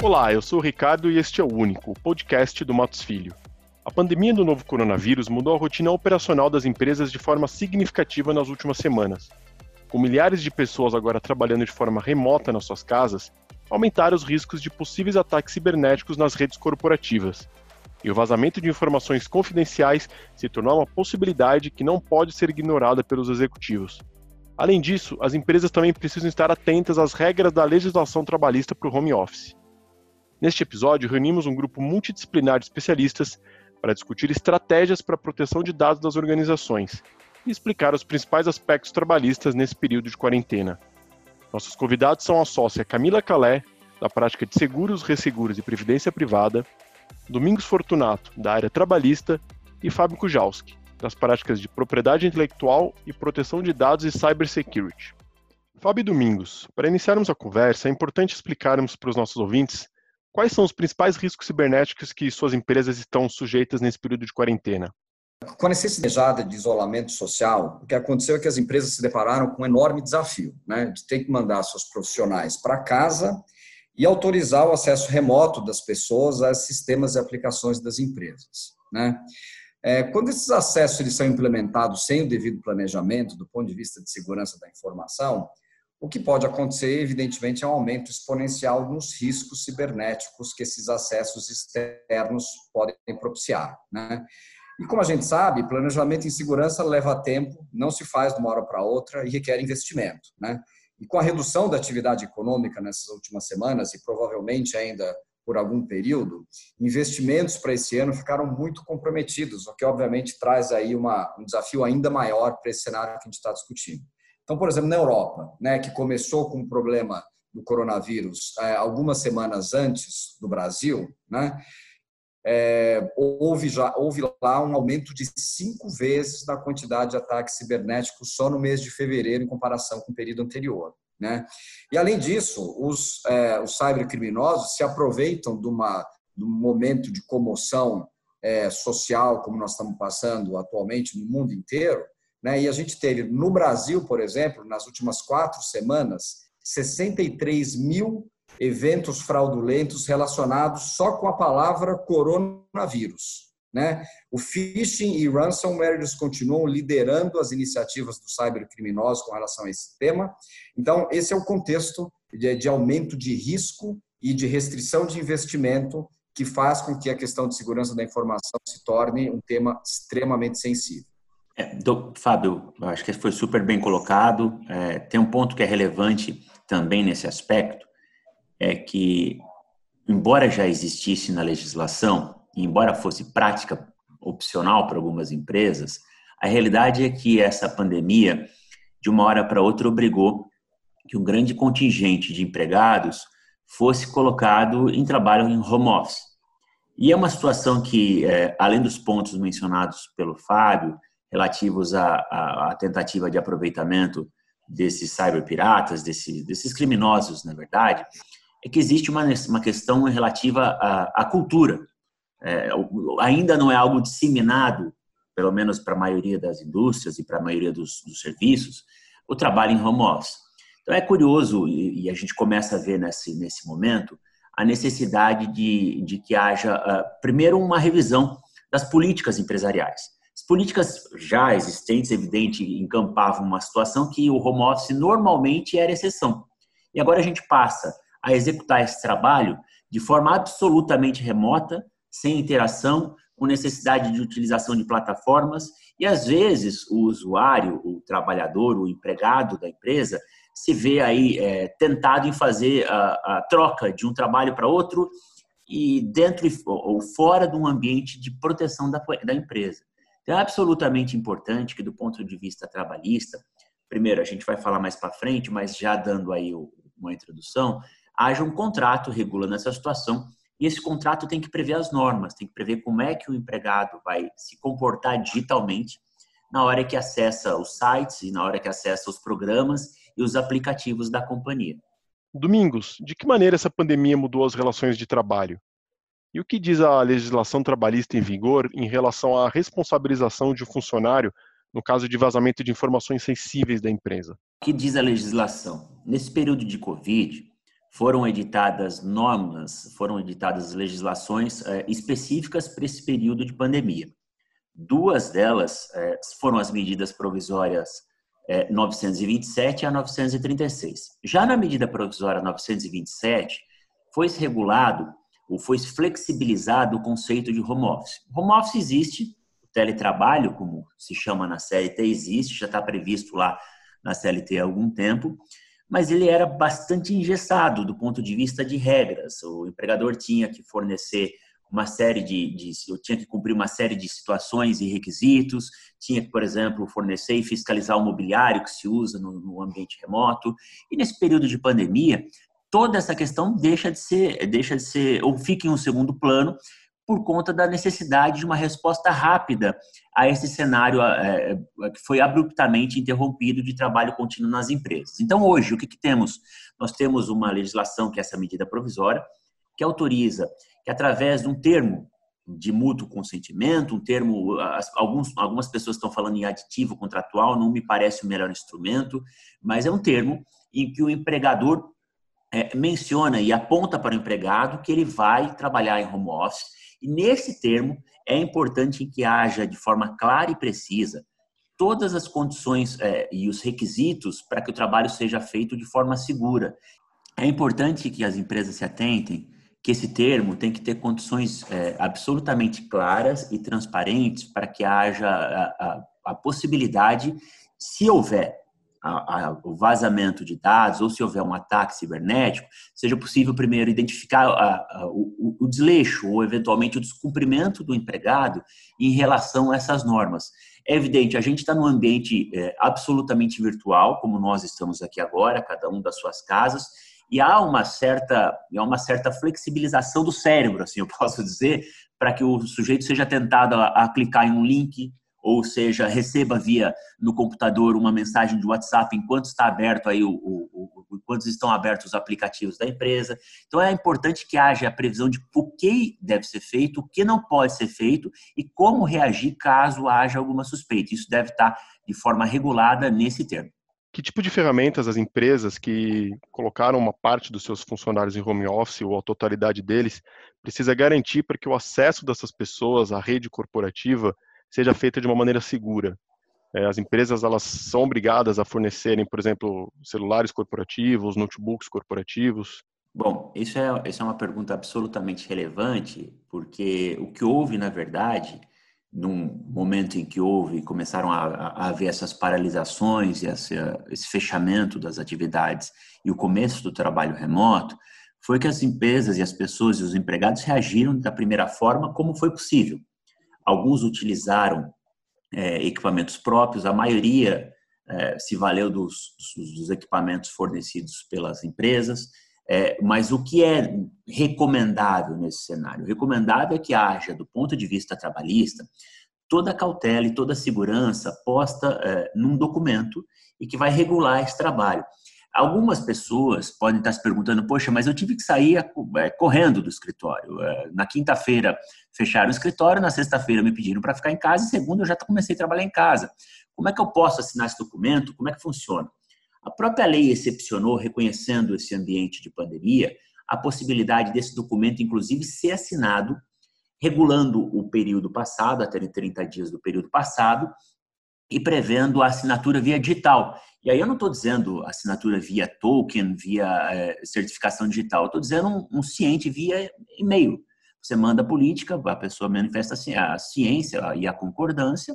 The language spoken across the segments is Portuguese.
Olá, eu sou o Ricardo e este é o Único, o podcast do Matos Filho. A pandemia do novo coronavírus mudou a rotina operacional das empresas de forma significativa nas últimas semanas. Com milhares de pessoas agora trabalhando de forma remota nas suas casas, aumentaram os riscos de possíveis ataques cibernéticos nas redes corporativas. E o vazamento de informações confidenciais se tornou uma possibilidade que não pode ser ignorada pelos executivos. Além disso, as empresas também precisam estar atentas às regras da legislação trabalhista para o home office. Neste episódio, reunimos um grupo multidisciplinar de especialistas para discutir estratégias para a proteção de dados das organizações e explicar os principais aspectos trabalhistas nesse período de quarentena. Nossos convidados são a sócia Camila Calé, da prática de seguros, resseguros e previdência privada, Domingos Fortunato, da área trabalhista, e Fábio Kujalski, das práticas de propriedade intelectual e proteção de dados e cybersecurity. Fábio e Domingos, para iniciarmos a conversa, é importante explicarmos para os nossos ouvintes quais são os principais riscos cibernéticos que suas empresas estão sujeitas nesse período de quarentena. Com a necessidade de isolamento social, o que aconteceu é que as empresas se depararam com um enorme desafio, né, de ter que mandar seus profissionais para casa e autorizar o acesso remoto das pessoas a sistemas e aplicações das empresas. Né? É, quando esses acessos eles são implementados sem o devido planejamento, do ponto de vista de segurança da informação, o que pode acontecer, evidentemente, é um aumento exponencial nos riscos cibernéticos que esses acessos externos podem propiciar. Né? E como a gente sabe, planejamento em segurança leva tempo, não se faz de uma hora para outra e requer investimento. Né? E com a redução da atividade econômica nessas últimas semanas, e provavelmente ainda por algum período, investimentos para esse ano ficaram muito comprometidos, o que obviamente traz aí uma, um desafio ainda maior para esse cenário que a gente está discutindo. Então, por exemplo, na Europa, né, que começou com o problema do coronavírus é, algumas semanas antes do Brasil, né, é, houve, já, houve lá um aumento de cinco vezes na quantidade de ataques cibernéticos só no mês de fevereiro, em comparação com o período anterior. Né? E, além disso, os, é, os cybercriminosos se aproveitam de, uma, de um momento de comoção é, social, como nós estamos passando atualmente no mundo inteiro, né? e a gente teve no Brasil, por exemplo, nas últimas quatro semanas, 63 mil eventos fraudulentos relacionados só com a palavra coronavírus. Né? O phishing e ransomware eles continuam liderando as iniciativas dos cybercriminosos com relação a esse tema. Então, esse é o contexto de, de aumento de risco e de restrição de investimento que faz com que a questão de segurança da informação se torne um tema extremamente sensível. É, do, Fábio, acho que foi super bem colocado. É, tem um ponto que é relevante também nesse aspecto, é que, embora já existisse na legislação, embora fosse prática opcional para algumas empresas, a realidade é que essa pandemia, de uma hora para outra, obrigou que um grande contingente de empregados fosse colocado em trabalho em home office. E é uma situação que, é, além dos pontos mencionados pelo Fábio, relativos à, à, tentativa de aproveitamento desses cyberpiratas, desse, desses criminosos, na verdade, é que existe uma, uma questão relativa à, à cultura. É, ainda não é algo disseminado, pelo menos para a maioria das indústrias e para a maioria dos, dos, serviços, o trabalho em home office. Então é curioso, e, e a gente começa a ver nesse, nesse momento, a necessidade de, de que haja, uh, primeiro, uma revisão das políticas empresariais. As políticas já existentes, evidente, encampavam uma situação que o home office normalmente era exceção. E agora a gente passa a executar esse trabalho de forma absolutamente remota, sem interação, com necessidade de utilização de plataformas e às vezes o usuário, o trabalhador, o empregado da empresa se vê aí é, tentado em fazer a, a troca de um trabalho para outro e dentro ou fora de um ambiente de proteção da, da empresa. Então é absolutamente importante que do ponto de vista trabalhista, primeiro a gente vai falar mais para frente, mas já dando aí uma introdução, haja um contrato regulando essa situação e esse contrato tem que prever as normas, tem que prever como é que o empregado vai se comportar digitalmente na hora que acessa os sites e na hora que acessa os programas e os aplicativos da companhia. Domingos, de que maneira essa pandemia mudou as relações de trabalho? E o que diz a legislação trabalhista em vigor em relação à responsabilização de um funcionário no caso de vazamento de informações sensíveis da empresa? O que diz a legislação? Nesse período de Covid, foram editadas normas, foram editadas legislações é, específicas para esse período de pandemia. Duas delas é, foram as medidas provisórias é, 927 a 936. Já na medida provisória 927, foi regulado ou foi flexibilizado o conceito de home office. Home office existe, o teletrabalho, como se chama na CLT, existe, já está previsto lá na CLT há algum tempo, mas ele era bastante engessado do ponto de vista de regras. O empregador tinha que fornecer uma série de, de eu tinha que cumprir uma série de situações e requisitos, tinha que, por exemplo, fornecer e fiscalizar o mobiliário que se usa no, no ambiente remoto. E nesse período de pandemia, toda essa questão deixa de ser, deixa de ser ou fica em um segundo plano por conta da necessidade de uma resposta rápida a esse cenário é, que foi abruptamente interrompido de trabalho contínuo nas empresas. Então, hoje, o que, que temos? Nós temos uma legislação, que é essa medida provisória, que autoriza que, através de um termo de mútuo consentimento, um termo, alguns, algumas pessoas estão falando em aditivo contratual, não me parece o melhor instrumento, mas é um termo em que o empregador é, menciona e aponta para o empregado que ele vai trabalhar em home office e nesse termo, é importante que haja de forma clara e precisa todas as condições é, e os requisitos para que o trabalho seja feito de forma segura. É importante que as empresas se atentem que esse termo tem que ter condições é, absolutamente claras e transparentes para que haja a, a, a possibilidade, se houver a, a, o vazamento de dados ou se houver um ataque cibernético, seja possível primeiro identificar o, o, desleixo ou eventualmente o descumprimento do empregado em relação a essas normas. É evidente, a gente está num ambiente é, absolutamente virtual, como nós estamos aqui agora, cada um das suas casas, e há uma certa, há uma certa flexibilização do cérebro, assim eu posso dizer, para que o sujeito seja tentado a, a clicar em um link ou seja, receba via no computador uma mensagem de WhatsApp enquanto está aberto aí o, o, o, enquanto estão abertos os aplicativos da empresa. Então é importante que haja a previsão de o que deve ser feito, o que não pode ser feito e como reagir caso haja alguma suspeita. Isso deve estar de forma regulada nesse termo. Que tipo de ferramentas as empresas que colocaram uma parte dos seus funcionários em home office ou a totalidade deles precisa garantir para que o acesso dessas pessoas à rede corporativa seja feita de uma maneira segura. É, as empresas elas são obrigadas a fornecerem, por exemplo, celulares corporativos, notebooks corporativos. Bom, isso é, isso é uma pergunta absolutamente relevante, porque o que houve, na verdade, num momento em que houve, começaram a, a haver essas paralisações e esse, esse fechamento das atividades e o começo do trabalho remoto, foi que as empresas e as pessoas e os empregados reagiram da primeira forma como foi possível. Alguns utilizaram é, equipamentos próprios, a maioria é, se valeu dos, dos, equipamentos fornecidos pelas empresas. É, mas o que é recomendável nesse cenário? Recomendável é que haja, do ponto de vista trabalhista, toda a cautela e toda a segurança posta é, num documento e que vai regular esse trabalho. Algumas pessoas podem estar se perguntando, poxa, mas eu tive que sair é, correndo do escritório. É, na quinta-feira fecharam o escritório, na sexta-feira me pediram para ficar em casa e segunda eu já comecei a trabalhar em casa. Como é que eu posso assinar esse documento? Como é que funciona? A própria lei excepcionou, reconhecendo esse ambiente de pandemia, a possibilidade desse documento, inclusive, ser assinado, regulando o período passado, até 30 dias do período passado, e prevendo a assinatura via digital. E aí eu não estou dizendo assinatura via token, via é, certificação digital, estou dizendo um, um ciente via e-mail. Você manda a política, a pessoa manifesta a ciência e a concordância,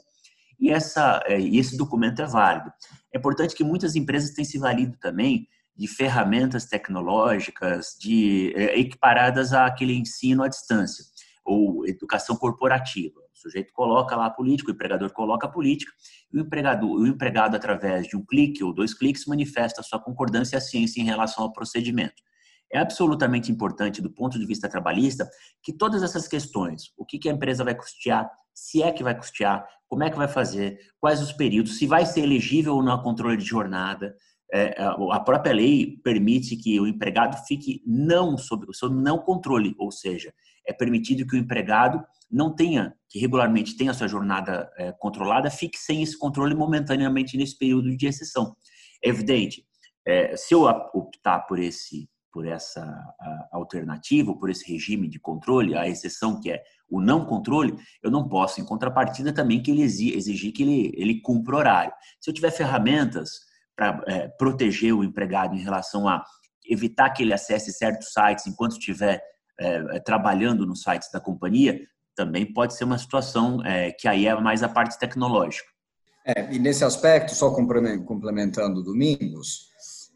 e, essa, é, e esse documento é válido. É importante que muitas empresas têm se valido também de ferramentas tecnológicas de, é, equiparadas àquele ensino à distância, ou educação corporativa sujeito coloca lá a política, o empregador coloca a política, e o empregado, o empregado através de um clique ou dois cliques, manifesta sua concordância à ciência em relação ao procedimento. É absolutamente importante, do ponto de vista trabalhista, que todas essas questões, o que, a empresa vai custear, se é que vai custear, como é que vai fazer, quais os períodos, se vai ser elegível ou não a controle de jornada, é, a própria lei permite que o empregado fique não sob, sob não controle, ou seja, é permitido que o empregado não tenha, que regularmente tenha a sua jornada é, controlada, fique sem esse controle momentaneamente nesse período de exceção. É evidente, é, se eu optar por esse, por essa alternativa, por esse regime de controle, a exceção que é o não controle, eu não posso, em contrapartida, também que ele exigir que ele, ele cumpra horário. Se eu tiver ferramentas para é, proteger o empregado em relação a evitar que ele acesse certos sites enquanto estiver é, trabalhando nos sites da companhia, também pode ser uma situação é, que aí é mais a parte tecnológica. É, e nesse aspecto, só complementando Domingos,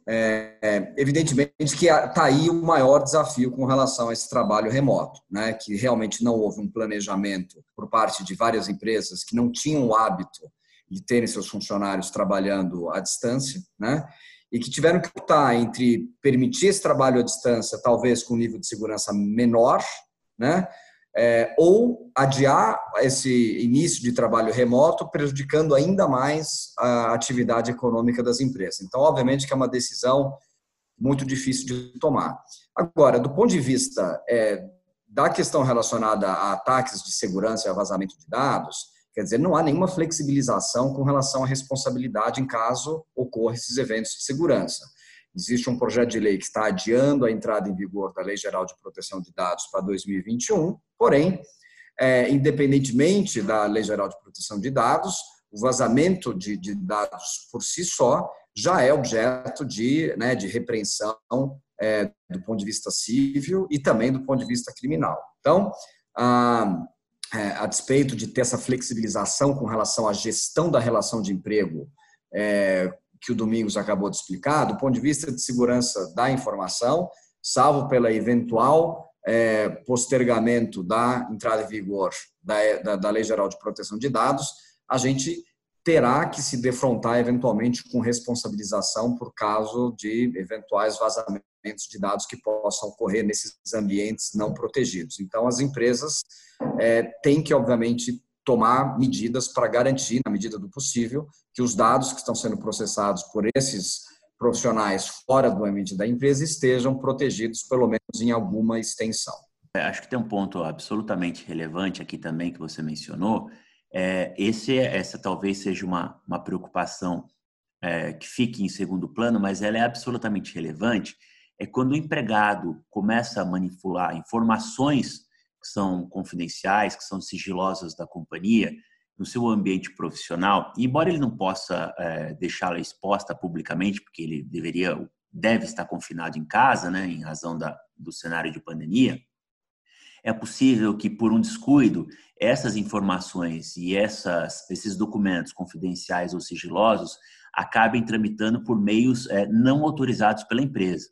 é, evidentemente que está aí o maior desafio com relação a esse trabalho remoto, né? que realmente não houve um planejamento por parte de várias empresas que não tinham o hábito de terem seus funcionários trabalhando à distância, né? E que tiveram que optar entre permitir esse trabalho à distância, talvez com um nível de segurança menor, né? é, ou adiar esse início de trabalho remoto, prejudicando ainda mais a atividade econômica das empresas. Então, obviamente que é uma decisão muito difícil de tomar. Agora, do ponto de vista é, da questão relacionada a ataques de segurança e a vazamento de dados, quer dizer, não há nenhuma flexibilização com relação à responsabilidade em caso ocorra esses eventos de segurança. Existe um projeto de lei que está adiando a entrada em vigor da Lei Geral de Proteção de Dados para 2021, porém, é, independentemente da Lei Geral de Proteção de Dados, o vazamento de, de dados por si só já é objeto de, né, de repreensão é, do ponto de vista civil e também do ponto de vista criminal. Então, a, é, a despeito de ter essa flexibilização com relação à gestão da relação de emprego é, que o Domingos acabou de explicar, do ponto de vista de segurança da informação, salvo pela eventual é, postergamento da entrada em vigor da, da, da, Lei Geral de Proteção de Dados, a gente terá que se defrontar eventualmente com responsabilização por caso de eventuais vazamentos de dados que possam ocorrer nesses ambientes não protegidos. Então, as empresas é, têm que, obviamente, tomar medidas para garantir, na medida do possível, que os dados que estão sendo processados por esses profissionais fora do ambiente da empresa estejam protegidos, pelo menos em alguma extensão. É, acho que tem um ponto absolutamente relevante aqui também que você mencionou. É, esse, essa talvez seja uma, uma preocupação é, que fique em segundo plano, mas ela é absolutamente relevante. É quando o empregado começa a manipular informações que são confidenciais, que são sigilosas da companhia, no seu ambiente profissional, embora ele não possa é, deixá-la exposta publicamente, porque ele deveria, deve estar confinado em casa, né, em razão da, do cenário de pandemia, é possível que por um descuido essas informações e essas, esses documentos confidenciais ou sigilosos acabem tramitando por meios é, não autorizados pela empresa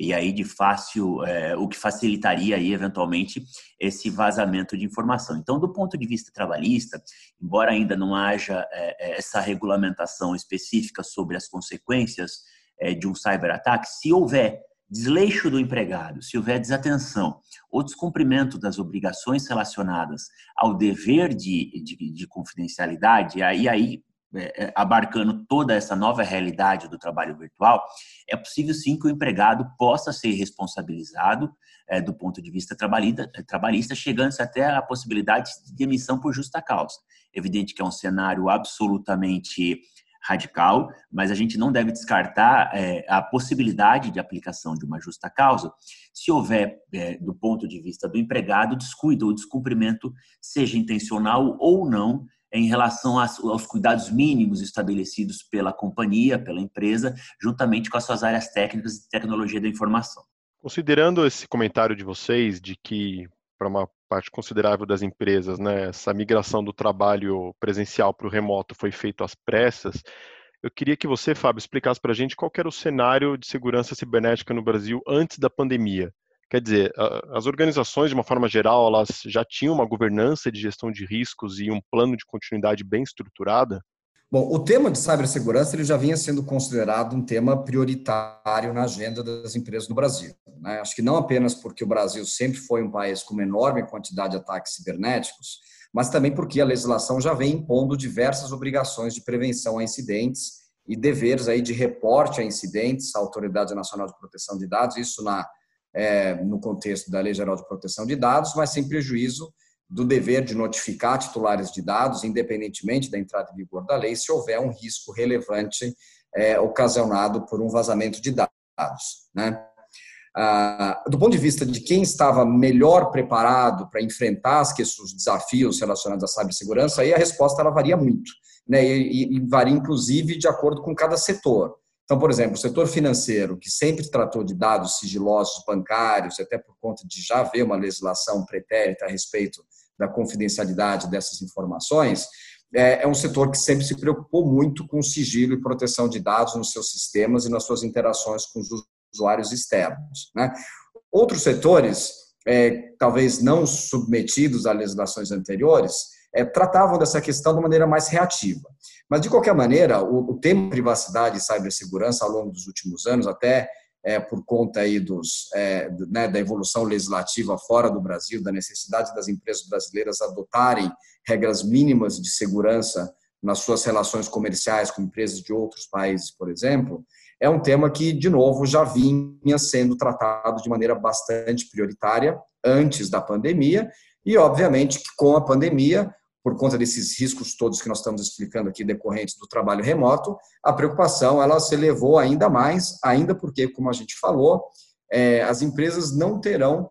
e aí de fácil, é, o que facilitaria aí eventualmente esse vazamento de informação. Então, do ponto de vista trabalhista, embora ainda não haja é, é essa regulamentação específica sobre as consequências é, de um cyberataque, se houver desleixo do empregado, se houver desatenção ou descumprimento das obrigações relacionadas ao dever de, de, de confidencialidade, aí, aí é, é, abarcando toda essa nova realidade do trabalho virtual, é possível sim que o empregado possa ser responsabilizado é, do ponto de vista trabalhista, é, trabalhista chegando-se até a possibilidade de demissão por justa causa. Evidente que é um cenário absolutamente radical, mas a gente não deve descartar é, a possibilidade de aplicação de uma justa causa se houver, é, do ponto de vista do empregado, descuido ou descumprimento, seja intencional ou não, em relação aos cuidados mínimos estabelecidos pela companhia, pela empresa, juntamente com as suas áreas técnicas e tecnologia da informação. Considerando esse comentário de vocês de que para uma parte considerável das empresas, né, essa migração do trabalho presencial para o remoto foi feita às pressas, eu queria que você, Fábio, explicasse para a gente qual era o cenário de segurança cibernética no Brasil antes da pandemia. Quer dizer, as organizações, de uma forma geral, elas já tinham uma governança de gestão de riscos e um plano de continuidade bem estruturada? Bom, o tema de cibersegurança ele já vinha sendo considerado um tema prioritário na agenda das empresas no Brasil. Né? Acho que não apenas porque o Brasil sempre foi um país com uma enorme quantidade de ataques cibernéticos, mas também porque a legislação já vem impondo diversas obrigações de prevenção a incidentes e deveres aí de reporte a incidentes à Autoridade Nacional de Proteção de Dados, isso na é, no contexto da Lei Geral de Proteção de Dados, mas sem prejuízo do dever de notificar titulares de dados, independentemente da entrada em vigor da lei, se houver um risco relevante é, ocasionado por um vazamento de dados. Né? ah, do ponto de vista de quem estava melhor preparado para enfrentar as questões, os desafios relacionados à cibersegurança, aí a resposta ela varia muito, né? E, e, varia inclusive de acordo com cada setor. Então, por exemplo, o setor financeiro, que sempre tratou de dados sigilosos bancários, até por conta de já haver uma legislação pretérita a respeito da confidencialidade dessas informações, é, é um setor que sempre se preocupou muito com sigilo e proteção de dados nos seus sistemas e nas suas interações com os usuários externos. Né? Outros setores, é, talvez não submetidos a legislações anteriores, é, tratavam dessa questão de maneira mais reativa. Mas, de qualquer maneira, o, o tema privacidade e cibersegurança ao longo dos últimos anos, até é, por conta aí dos, é, né, da evolução legislativa fora do Brasil, da necessidade das empresas brasileiras adotarem regras mínimas de segurança nas suas relações comerciais com empresas de outros países, por exemplo, é um tema que, de novo, já vinha sendo tratado de maneira bastante prioritária antes da pandemia e, obviamente, que com a pandemia por conta desses riscos todos que nós estamos explicando aqui decorrentes do trabalho remoto, a preocupação ela se elevou ainda mais, ainda porque, como a gente falou, é, as empresas não terão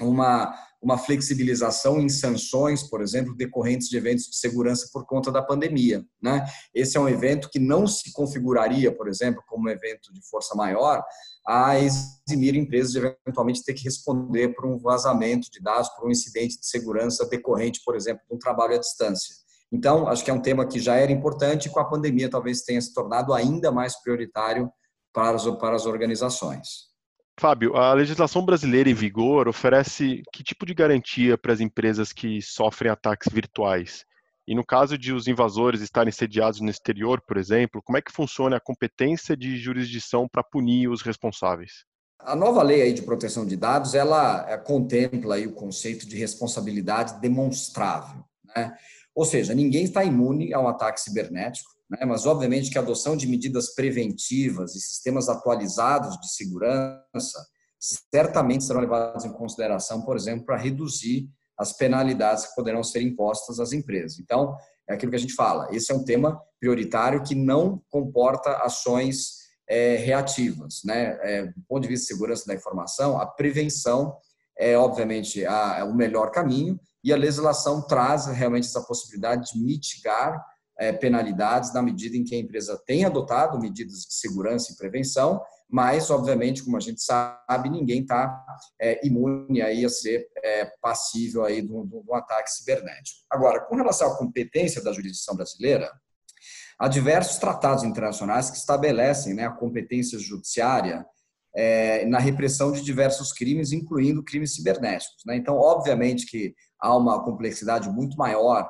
uma, uma flexibilização em sanções, por exemplo, decorrentes de eventos de segurança por conta da pandemia. Né? Esse é um evento que não se configuraria, por exemplo, como um evento de força maior, a eximir empresas de eventualmente ter que responder por um vazamento de dados, por um incidente de segurança decorrente, por exemplo, de um trabalho à distância. Então, acho que é um tema que já era importante e com a pandemia talvez tenha se tornado ainda mais prioritário para as, para as organizações. Fábio, a legislação brasileira em vigor oferece que tipo de garantia para as empresas que sofrem ataques virtuais? E no caso de os invasores estarem sediados no exterior, por exemplo, como é que funciona a competência de jurisdição para punir os responsáveis? A nova lei aí de proteção de dados, ela é, contempla aí o conceito de responsabilidade demonstrável, né? Ou seja, ninguém está imune a um ataque cibernético, né? mas obviamente que a adoção de medidas preventivas e sistemas atualizados de segurança certamente serão levados em consideração, por exemplo, para reduzir as penalidades que poderão ser impostas às empresas. Então, é aquilo que a gente fala, esse é um tema prioritário que não comporta ações é, reativas. Né? É, do ponto de vista de segurança da informação, a prevenção é, obviamente, a, é o melhor caminho e a legislação traz realmente essa possibilidade de mitigar penalidades na medida em que a empresa tem adotado medidas de segurança e prevenção mas, obviamente, como a gente sabe, ninguém está é, imune aí a ser é, passível aí de um, de um ataque cibernético. Agora, com relação à competência da jurisdição brasileira, há diversos tratados internacionais que estabelecem né, a competência judiciária é, na repressão de diversos crimes, incluindo crimes cibernéticos. Né? Então, obviamente que há uma complexidade muito maior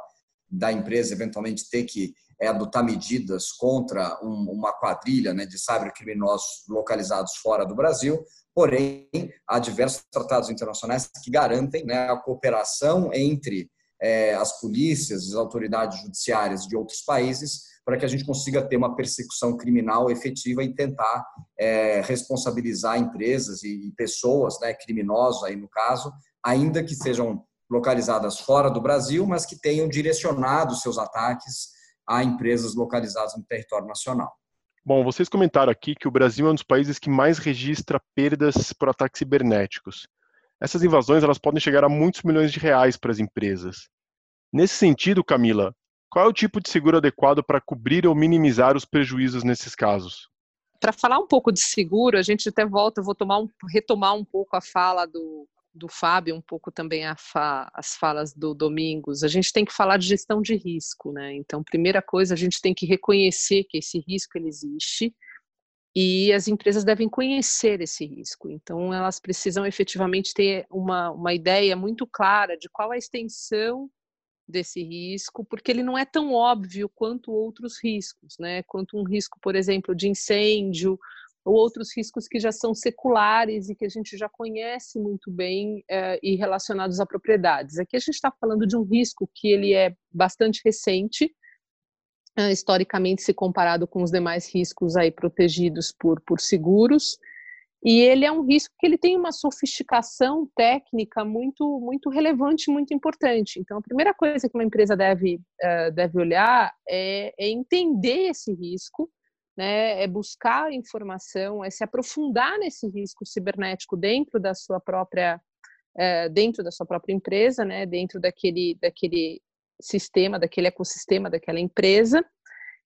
da empresa eventualmente ter que é adotar medidas contra um, uma quadrilha né, de cybercriminosos localizados fora do Brasil, porém, há diversos tratados internacionais que garantem né, a cooperação entre é, as polícias, as autoridades judiciárias de outros países, para que a gente consiga ter uma persecução criminal efetiva e tentar é, responsabilizar empresas e, pessoas, né, aí no caso, ainda que sejam localizadas fora do Brasil, mas que tenham direcionado seus ataques a empresas localizadas no território nacional. Bom, vocês comentaram aqui que o Brasil é um dos países que mais registra perdas por ataques cibernéticos. Essas invasões elas podem chegar a muitos milhões de reais para as empresas. Nesse sentido, Camila, qual é o tipo de seguro adequado para cobrir ou minimizar os prejuízos nesses casos? Para falar um pouco de seguro, a gente até volta, eu vou um, retomar um pouco a fala do, do Fábio, um pouco também fa, as falas do Domingos, a gente tem que falar de gestão de risco, né? Então, primeira coisa, a gente tem que reconhecer que esse risco ele existe e as empresas devem conhecer esse risco. Então, elas precisam efetivamente ter uma, uma ideia muito clara de qual a extensão desse risco, porque ele não é tão óbvio quanto outros riscos, né? Quanto um risco, por exemplo, de incêndio ou outros riscos que já são seculares e que a gente já conhece muito bem é, e relacionados a propriedades. Aqui a gente está falando de um risco que ele é bastante recente, é, historicamente se comparado com os demais riscos aí protegidos por, por seguros, e ele é um risco que ele tem uma sofisticação técnica muito muito relevante, muito importante. Então, a primeira coisa que uma empresa deve, uh, deve olhar é, é entender esse risco, né, é buscar informação, é se aprofundar nesse risco cibernético dentro da sua própria é, dentro da sua própria empresa, né, dentro daquele daquele sistema, daquele ecossistema daquela empresa,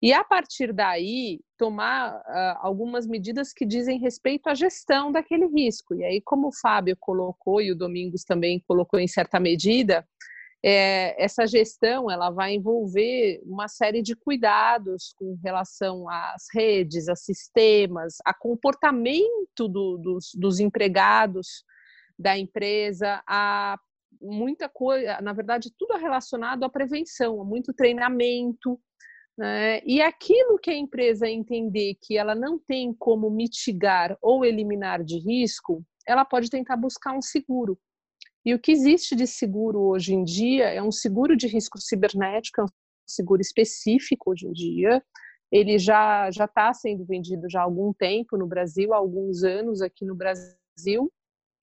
e a partir daí tomar uh, algumas medidas que dizem respeito à gestão daquele risco. E aí, como o Fábio colocou e o Domingos também colocou em certa medida, é, essa gestão ela vai envolver uma série de cuidados com relação às redes, a sistemas, a comportamento do, dos, dos empregados da empresa, a muita coisa, na verdade, tudo relacionado à prevenção, a muito treinamento. Né? E aquilo que a empresa entender que ela não tem como mitigar ou eliminar de risco, ela pode tentar buscar um seguro. E o que existe de seguro hoje em dia é um seguro de risco cibernético, é um seguro específico hoje em dia. Ele já já está sendo vendido já há algum tempo no Brasil, há alguns anos aqui no Brasil.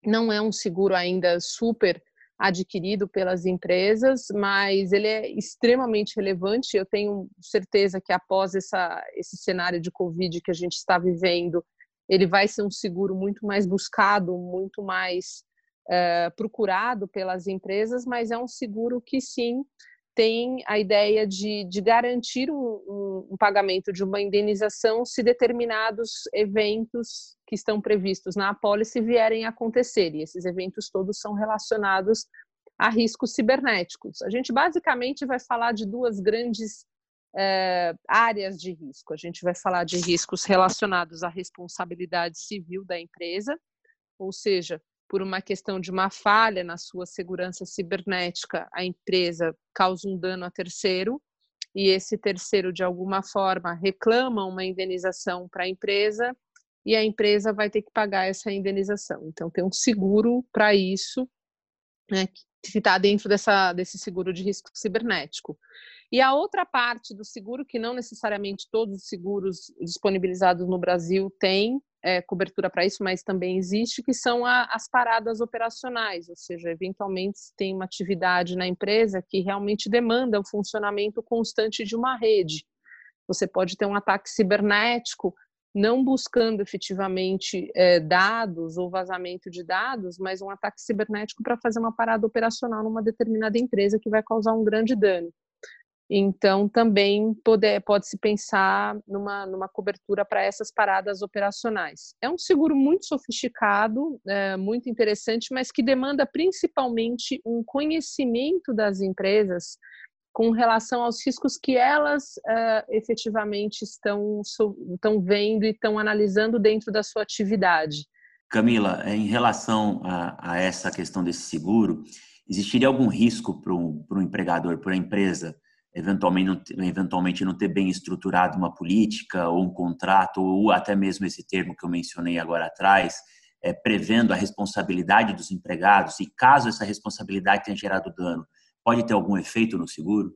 Não é um seguro ainda super adquirido pelas empresas, mas ele é extremamente relevante. Eu tenho certeza que após essa, esse cenário de Covid que a gente está vivendo, ele vai ser um seguro muito mais buscado, muito mais uh, procurado pelas empresas, mas é um seguro que sim tem a ideia de, de garantir um, um, pagamento de uma indenização se determinados eventos que estão previstos na apólice vierem a acontecer. E esses eventos todos são relacionados a riscos cibernéticos. A gente basicamente vai falar de duas grandes é, áreas de risco. A gente vai falar de riscos relacionados à responsabilidade civil da empresa, ou seja, por uma questão de uma falha na sua segurança cibernética, a empresa causa um dano a terceiro e esse terceiro, de alguma forma, reclama uma indenização para a empresa e a empresa vai ter que pagar essa indenização. Então, tem um seguro para isso, né, que está dentro dessa, desse seguro de risco cibernético. E a outra parte do seguro, que não necessariamente todos os seguros disponibilizados no Brasil têm, é, cobertura para isso, mas também existe, que são a, as paradas operacionais, ou seja, eventualmente se tem uma atividade na empresa que realmente demanda o funcionamento constante de uma rede. Você pode ter um ataque cibernético, não buscando efetivamente é, dados ou vazamento de dados, mas um ataque cibernético para fazer uma parada operacional numa determinada empresa que vai causar um grande dano. Então, também pode-se pensar numa, numa cobertura para essas paradas operacionais. É um seguro muito sofisticado, é, muito interessante, mas que demanda principalmente um conhecimento das empresas com relação aos riscos que elas uh, efetivamente estão, estão vendo e estão analisando dentro da sua atividade. Camila, em relação a, a essa questão desse seguro, existiria algum risco para o empregador, para a empresa, eventualmente não, eventualmente não ter bem estruturado uma política ou um contrato, ou até mesmo esse termo que eu mencionei agora atrás, é, prevendo a responsabilidade dos empregados, e caso essa responsabilidade tenha gerado dano, pode ter algum efeito no seguro?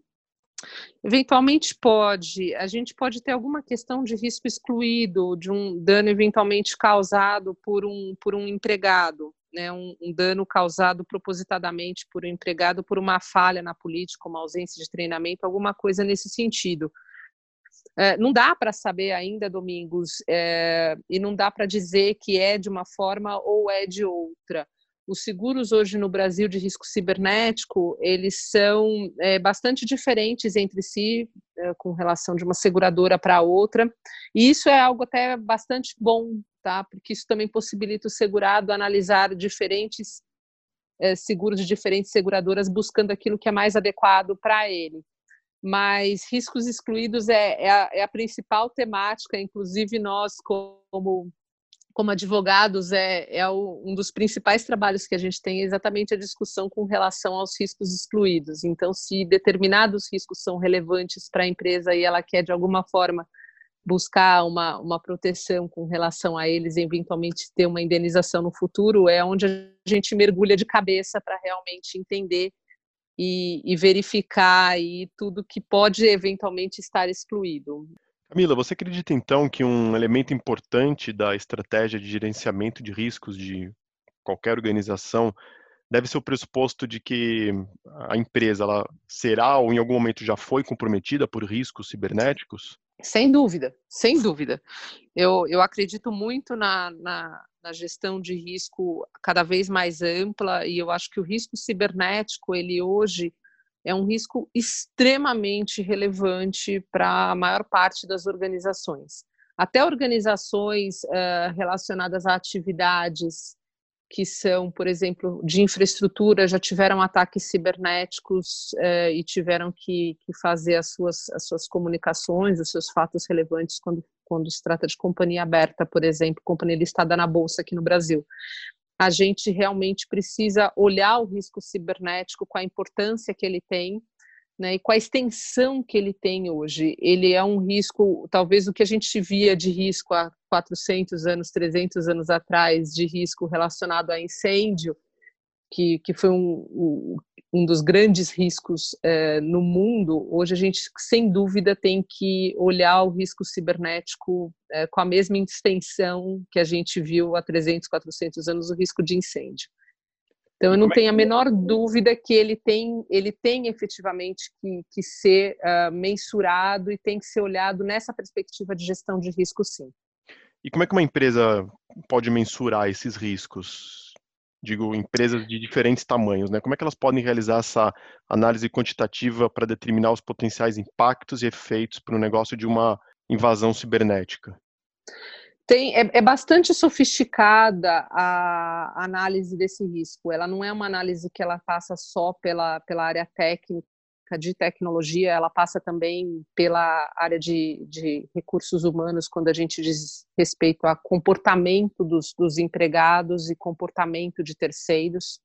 Eventualmente pode. A gente pode ter alguma questão de risco excluído, de um dano eventualmente causado por um, por um empregado né, um, um, dano causado propositadamente por um empregado por uma falha na política, uma ausência de treinamento, alguma coisa nesse sentido. É, não dá para saber ainda, Domingos, é, e não dá para dizer que é de uma forma ou é de outra. Os seguros hoje no Brasil de risco cibernético, eles são é, bastante diferentes entre si, é, com relação de uma seguradora para outra, e isso é algo até bastante bom tá? Porque isso também possibilita o segurado analisar diferentes é, seguros de diferentes seguradoras buscando aquilo que é mais adequado para ele. Mas riscos excluídos é, é, a, é a principal temática, inclusive nós, como como advogados, é, é um dos principais trabalhos que a gente tem é exatamente a discussão com relação aos riscos excluídos. Então, se determinados riscos são relevantes para a empresa e ela quer, de alguma forma, buscar uma, uma proteção com relação a eles, eventualmente ter uma indenização no futuro, é onde a gente mergulha de cabeça para realmente entender e, e, verificar aí tudo que pode eventualmente estar excluído. Camila, você acredita então que um elemento importante da estratégia de gerenciamento de riscos de qualquer organização deve ser o pressuposto de que a empresa ela será ou em algum momento já foi comprometida por riscos cibernéticos? Sem dúvida, sem dúvida. Eu, eu acredito muito na, na, na, gestão de risco cada vez mais ampla e eu acho que o risco cibernético, ele hoje é um risco extremamente relevante para a maior parte das organizações. Até organizações uh, relacionadas a atividades que são, por exemplo, de infraestrutura, já tiveram ataques cibernéticos uh, e tiveram que, que, fazer as suas, as suas comunicações, os seus fatos relevantes quando, quando se trata de companhia aberta, por exemplo, companhia listada na Bolsa aqui no Brasil. A gente realmente precisa olhar o risco cibernético com a importância que ele tem né, e com a extensão que ele tem hoje. Ele é um risco, talvez o que a gente via de risco há 400 anos, 300 anos atrás, de risco relacionado a incêndio, que, que foi um, um, dos grandes riscos é, no mundo, hoje a gente, sem dúvida, tem que olhar o risco cibernético é, com a mesma extensão que a gente viu há 300, 400 anos, o risco de incêndio. Então, eu não é tenho a menor dúvida que ele tem, ele tem efetivamente que, que ser uh, mensurado e tem que ser olhado nessa perspectiva de gestão de risco, sim. E como é que uma empresa pode mensurar esses riscos? digo, empresas de diferentes tamanhos, né? Como é que elas podem realizar essa análise quantitativa para determinar os potenciais impactos e efeitos para o negócio de uma invasão cibernética? Tem, é, é, bastante sofisticada a análise desse risco. Ela não é uma análise que ela passa só pela, pela área técnica, de tecnologia, ela passa também pela área de, de recursos humanos, quando a gente diz respeito a comportamento dos, dos empregados e comportamento de terceiros.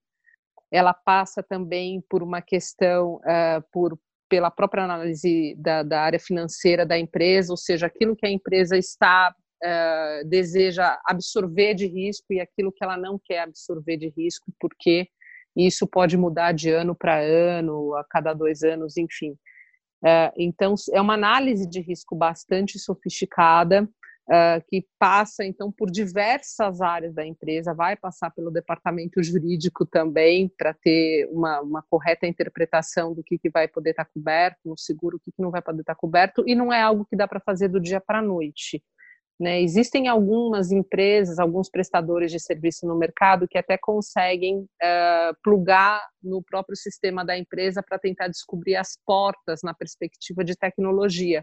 Ela passa também por uma questão, uh, por, pela própria análise da, da, área financeira da empresa, ou seja, aquilo que a empresa está uh, deseja absorver de risco e aquilo que ela não quer absorver de risco, porque isso pode mudar de ano para ano, a cada dois anos, enfim. É, então, é uma análise de risco bastante sofisticada, é, que passa, então, por diversas áreas da empresa, vai passar pelo departamento jurídico também, para ter uma, uma, correta interpretação do que, que vai poder estar coberto no seguro, o que, que não vai poder estar coberto, e não é algo que dá para fazer do dia para a noite. Né? Existem algumas empresas, alguns prestadores de serviço no mercado que até conseguem uh, plugar no próprio sistema da empresa para tentar descobrir as portas na perspectiva de tecnologia.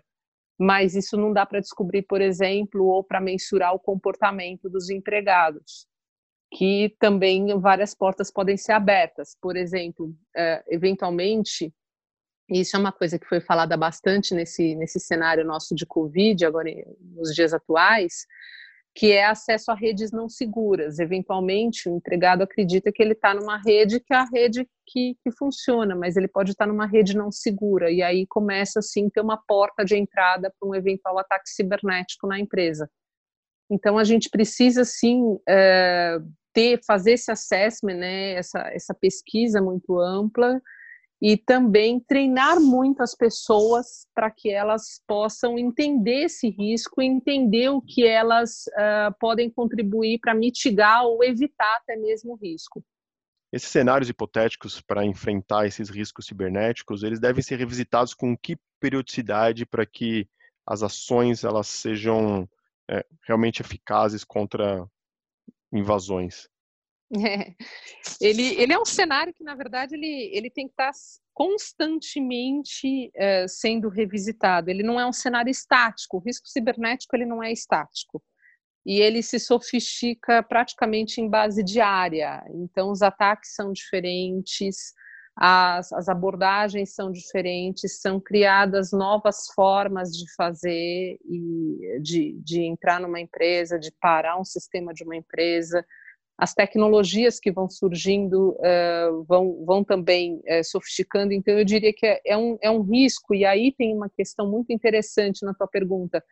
Mas isso não dá para descobrir, por exemplo, ou para mensurar o comportamento dos empregados, que também várias portas podem ser abertas. Por exemplo, uh, eventualmente, isso é uma coisa que foi falada bastante nesse, nesse cenário nosso de Covid, agora nos dias atuais, que é acesso a redes não seguras. Eventualmente, o empregado acredita que ele está numa rede que é a rede que, que funciona, mas ele pode estar numa rede não segura, e aí começa, assim, ter uma porta de entrada para um eventual ataque cibernético na empresa. Então, a gente precisa, sim, é, ter, fazer esse assessment, né, essa, essa pesquisa muito ampla, e também treinar muito as pessoas para que elas possam entender esse risco, entender o que elas uh, podem contribuir para mitigar ou evitar até mesmo o risco. Esses cenários hipotéticos para enfrentar esses riscos cibernéticos, eles devem ser revisitados com que periodicidade para que as ações elas sejam é, realmente eficazes contra invasões? É. Ele, ele é um cenário que, na verdade, ele, ele tem que estar constantemente é, sendo revisitado. Ele não é um cenário estático. O risco cibernético ele não é estático. E ele se sofistica praticamente em base diária. Então, os ataques são diferentes, as, as abordagens são diferentes, são criadas novas formas de fazer e de, de entrar numa empresa, de parar um sistema de uma empresa as tecnologias que vão surgindo uh, vão, vão também uh, sofisticando, então eu diria que é, é, um, é um risco, e aí tem uma questão muito interessante na tua pergunta,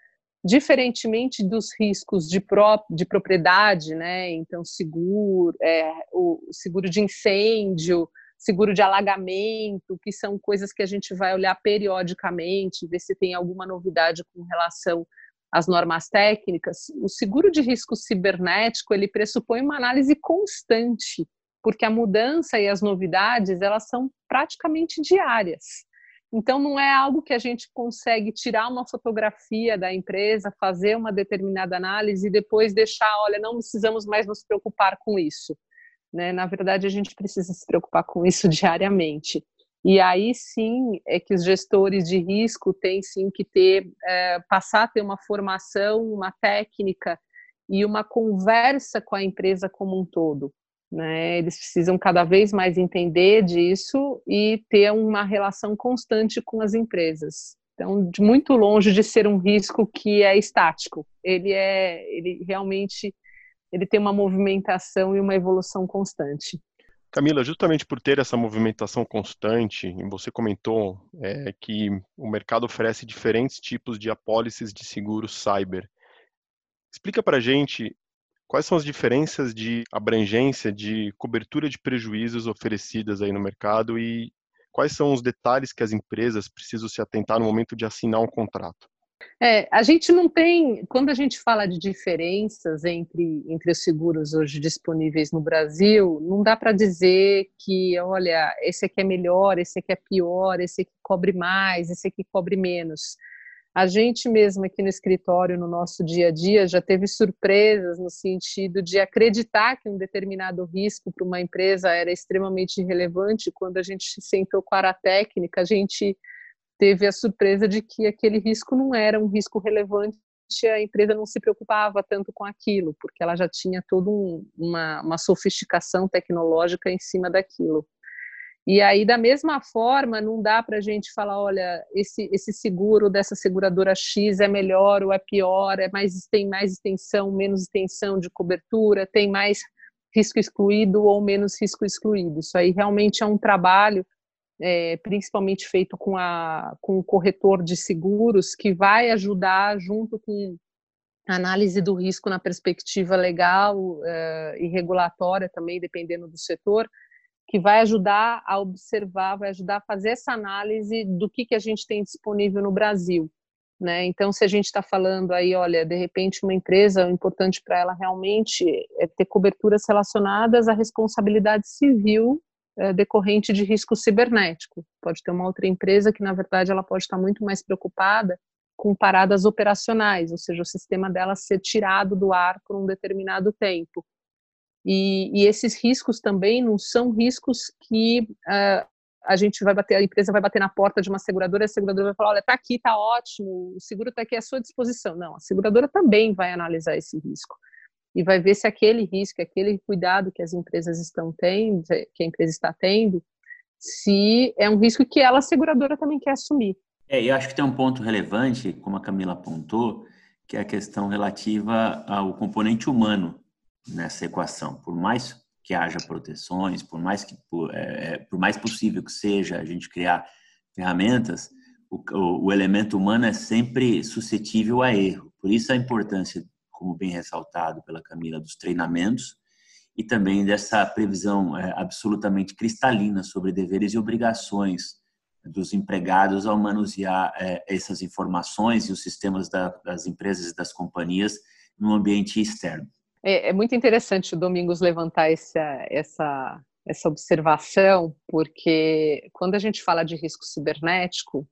diferentemente dos riscos de, pró de propriedade, né, então seguro, é, o seguro de incêndio, seguro de alagamento, que são coisas que a gente vai olhar periodicamente, ver se tem alguma novidade com relação as normas técnicas, o seguro de risco cibernético ele pressupõe uma análise constante, porque a mudança e as novidades elas são praticamente diárias. Então, não é algo que a gente consegue tirar uma fotografia da empresa, fazer uma determinada análise e depois deixar, olha, não precisamos mais nos preocupar com isso. Né? Na verdade, a gente precisa se preocupar com isso diariamente. E aí sim é que os gestores de risco têm sim que ter, é, passar a ter uma formação, uma técnica e uma conversa com a empresa como um todo. Né? Eles precisam cada vez mais entender disso e ter uma relação constante com as empresas. Então, de muito longe de ser um risco que é estático, ele é, ele realmente, ele tem uma movimentação e uma evolução constante. Camila, justamente por ter essa movimentação constante, você comentou é, que o mercado oferece diferentes tipos de apólices de seguro cyber. Explica para a gente Quais são as diferenças de abrangência, de cobertura de prejuízos oferecidas aí no mercado e quais são os detalhes que as empresas precisam se atentar no momento de assinar um contrato? É, a gente não tem, quando a gente fala de diferenças entre, entre os seguros hoje disponíveis no Brasil, não dá para dizer que, olha, esse aqui é melhor, esse aqui é pior, esse aqui cobre mais, esse aqui cobre menos. A gente mesmo aqui no escritório, no nosso dia a dia, já teve surpresas no sentido de acreditar que um determinado risco para uma empresa era extremamente relevante. Quando a gente sentou com a área técnica, a gente teve a surpresa de que aquele risco não era um risco relevante a empresa não se preocupava tanto com aquilo, porque ela já tinha toda um, uma, uma sofisticação tecnológica em cima daquilo. E aí, da mesma forma, não dá para a gente falar, olha, esse, esse seguro dessa seguradora X é melhor ou é pior, é mais, tem mais extensão, menos extensão de cobertura, tem mais risco excluído ou menos risco excluído. Isso aí realmente é um trabalho, é, principalmente feito com, a, com o corretor de seguros, que vai ajudar junto com análise do risco na perspectiva legal uh, e regulatória também, dependendo do setor, que vai ajudar a observar, vai ajudar a fazer essa análise do que, que a gente tem disponível no Brasil. Né? Então, se a gente está falando aí, olha, de repente uma empresa, o importante para ela realmente é ter coberturas relacionadas à responsabilidade civil é, decorrente de risco cibernético. Pode ter uma outra empresa que, na verdade, ela pode estar muito mais preocupada com paradas operacionais, ou seja, o sistema dela ser tirado do ar por um determinado tempo. E, e esses riscos também não são riscos que uh, a gente vai bater, a empresa vai bater na porta de uma seguradora, a seguradora vai falar, olha, está aqui, está ótimo, o seguro está aqui à sua disposição. Não, a seguradora também vai analisar esse risco e vai ver se aquele risco, aquele cuidado que as empresas estão tendo, que a empresa está tendo, se é um risco que ela, seguradora, também quer assumir. É, eu acho que tem um ponto relevante, como a Camila apontou, que é a questão relativa ao componente humano nessa equação. Por mais que haja proteções, por mais que por, é, é, por mais possível que seja a gente criar ferramentas, o, o, elemento humano é sempre suscetível a erro. Por isso a importância, como bem ressaltado pela Camila, dos treinamentos e também dessa previsão é, absolutamente cristalina sobre deveres e obrigações dos empregados ao manusear é, essas informações e os sistemas da, das empresas e das companhias no ambiente externo. É, é muito interessante o Domingos levantar essa, essa, essa observação, porque quando a gente fala de risco cibernético,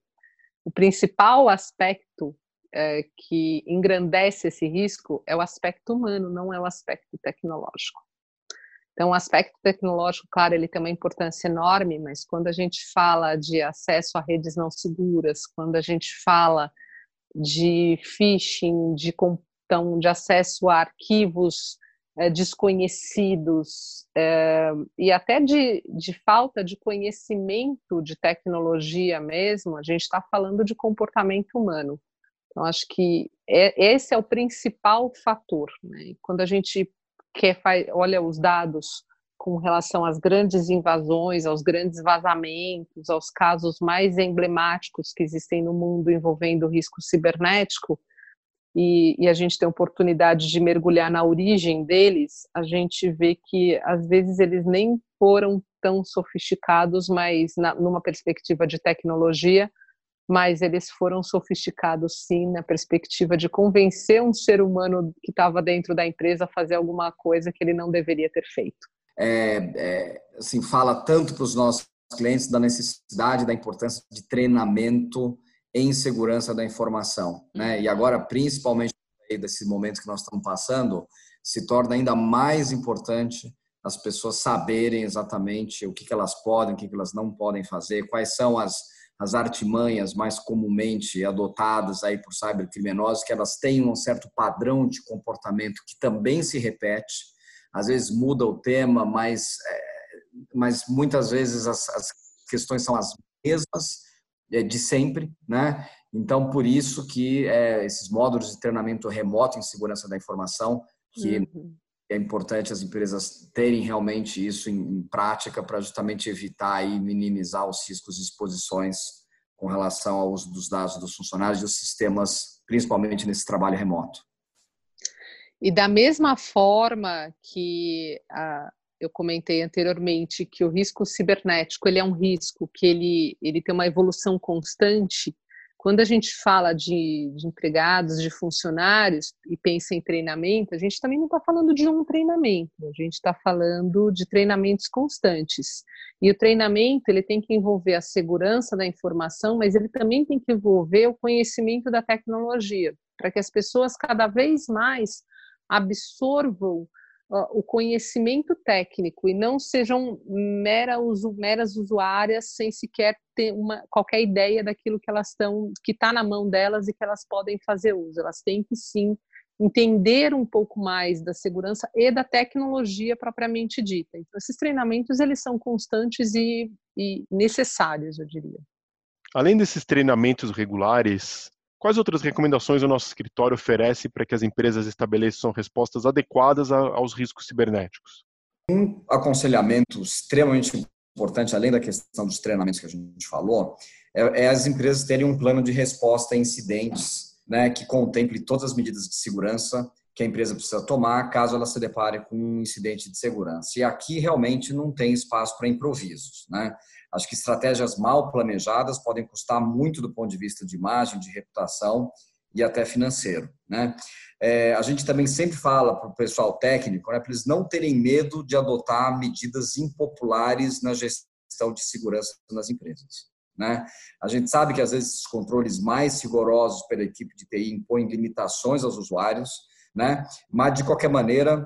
o principal aspecto é, que engrandece esse risco é o aspecto humano, não é o aspecto tecnológico. Então, o aspecto tecnológico, claro, ele tem uma importância enorme, mas quando a gente fala de acesso a redes não seguras, quando a gente fala de phishing, de então, de acesso a arquivos é, desconhecidos é, e até de, de falta de conhecimento de tecnologia mesmo, a gente está falando de comportamento humano. Então, acho que é, esse é o principal fator. Né? Quando a gente quer, olha os dados com relação às grandes invasões, aos grandes vazamentos, aos casos mais emblemáticos que existem no mundo envolvendo risco cibernético, e, e, a gente tem oportunidade de mergulhar na origem deles, a gente vê que às vezes eles nem foram tão sofisticados, mas na, numa perspectiva de tecnologia, mas eles foram sofisticados sim na perspectiva de convencer um ser humano que estava dentro da empresa a fazer alguma coisa que ele não deveria ter feito. É, é, assim, fala tanto para os nossos clientes da necessidade, da importância de treinamento em segurança da informação, né? E agora, principalmente desse momento que nós estamos passando, se torna ainda mais importante as pessoas saberem exatamente o que, que elas podem, o que, que elas não podem fazer, quais são as, as artimanhas mais comumente adotadas aí por cybercriminosos, que elas têm um certo padrão de comportamento que também se repete, às vezes muda o tema, mas, é, mas muitas vezes as, as questões são as mesmas, é, de sempre, né? Então, por isso que é, esses módulos de treinamento remoto em segurança da informação, que uhum. É importante as empresas terem realmente isso em, em prática para justamente evitar e minimizar os riscos e exposições com relação ao uso dos dados dos funcionários e dos sistemas, principalmente nesse trabalho remoto. E da mesma forma que a, eu comentei anteriormente que o risco cibernético ele é um risco que ele, ele tem uma evolução constante. Quando a gente fala de, de empregados, de funcionários e pensa em treinamento, a gente também não está falando de um treinamento, a gente está falando de treinamentos constantes. E o treinamento ele tem que envolver a segurança da informação, mas ele também tem que envolver o conhecimento da tecnologia, para que as pessoas cada vez mais absorvam o conhecimento técnico e não sejam mera uso, meras usuárias sem sequer ter uma, qualquer ideia daquilo que elas estão, que está na mão delas e que elas podem fazer uso. Elas têm que sim entender um pouco mais da segurança e da tecnologia propriamente dita. Então, esses treinamentos eles são constantes e, e necessários, eu diria. Além desses treinamentos regulares, Quais outras recomendações o nosso escritório oferece para que as empresas estabeleçam respostas adequadas aos riscos cibernéticos? Um aconselhamento extremamente importante, além da questão dos treinamentos que a gente falou, é, é as empresas terem um plano de resposta a incidentes né, que contemple todas as medidas de segurança que a empresa precisa tomar caso ela se depare com um incidente de segurança. E aqui realmente não tem espaço para improvisos. Né? Acho que estratégias mal planejadas podem custar muito do ponto de vista de imagem, de reputação e até financeiro. Né? É, a gente também sempre fala para o pessoal técnico né, para eles não terem medo de adotar medidas impopulares na gestão de segurança nas empresas. Né? A gente sabe que às vezes esses controles mais rigorosos pela equipe de TI impõem limitações aos usuários, né? mas de qualquer maneira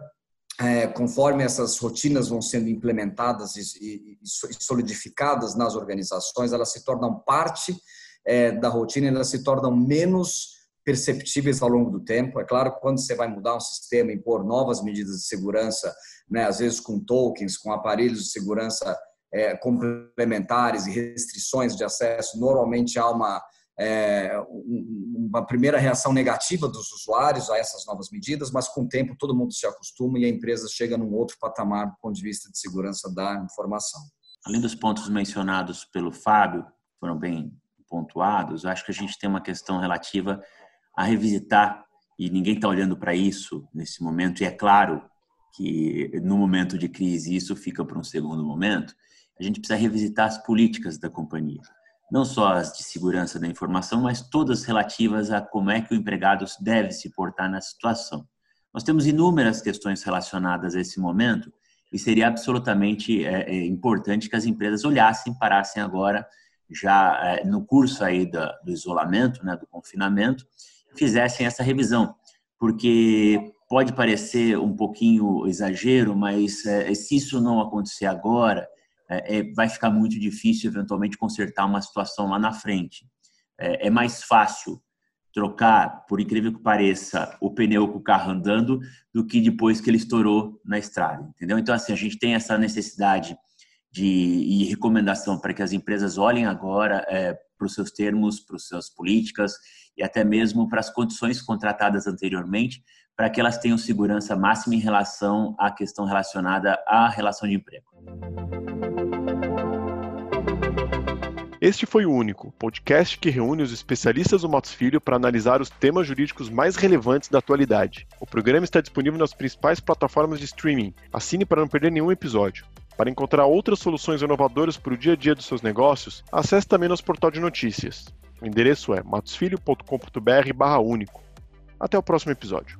é, conforme essas rotinas vão sendo implementadas e, e, e, solidificadas nas organizações, elas se tornam parte é, da rotina, elas se tornam menos perceptíveis ao longo do tempo. É claro quando você vai mudar um sistema, impor novas medidas de segurança, né, às vezes com tokens, com aparelhos de segurança é, complementares e restrições de acesso, normalmente há uma é, uma primeira reação negativa dos usuários a essas novas medidas, mas com o tempo todo mundo se acostuma e a empresa chega num outro patamar do ponto de vista de segurança da informação. Além dos pontos mencionados pelo Fábio, foram bem pontuados, acho que a gente tem uma questão relativa a revisitar, e ninguém está olhando para isso nesse momento, e é claro que no momento de crise isso fica para um segundo momento, a gente precisa revisitar as políticas da companhia não só as de segurança da informação, mas todas relativas a como é que o empregado deve se portar na situação. Nós temos inúmeras questões relacionadas a esse momento e seria absolutamente é, é, importante que as empresas olhassem, parassem agora já é, no curso aí da, do isolamento, né, do confinamento, fizessem essa revisão, porque pode parecer um pouquinho exagero, mas é, se isso não acontecer agora, é, vai ficar muito difícil eventualmente consertar uma situação lá na frente. É, é, mais fácil trocar, por incrível que pareça, o pneu com o carro andando do que depois que ele estourou na estrada, entendeu? Então, assim, a gente tem essa necessidade de e recomendação para que as empresas olhem agora é, para os seus termos, para as suas políticas e até mesmo para as condições contratadas anteriormente, para que elas tenham segurança máxima em relação à questão relacionada à relação de emprego. Este foi o único podcast que reúne os especialistas do Matos Filho para analisar os temas jurídicos mais relevantes da atualidade. O programa está disponível nas principais plataformas de streaming. Assine para não perder nenhum episódio. Para encontrar outras soluções inovadoras para o dia a dia dos seus negócios, acesse também nosso portal de notícias. O endereço é matosfilho.com.br/único. Até o próximo episódio.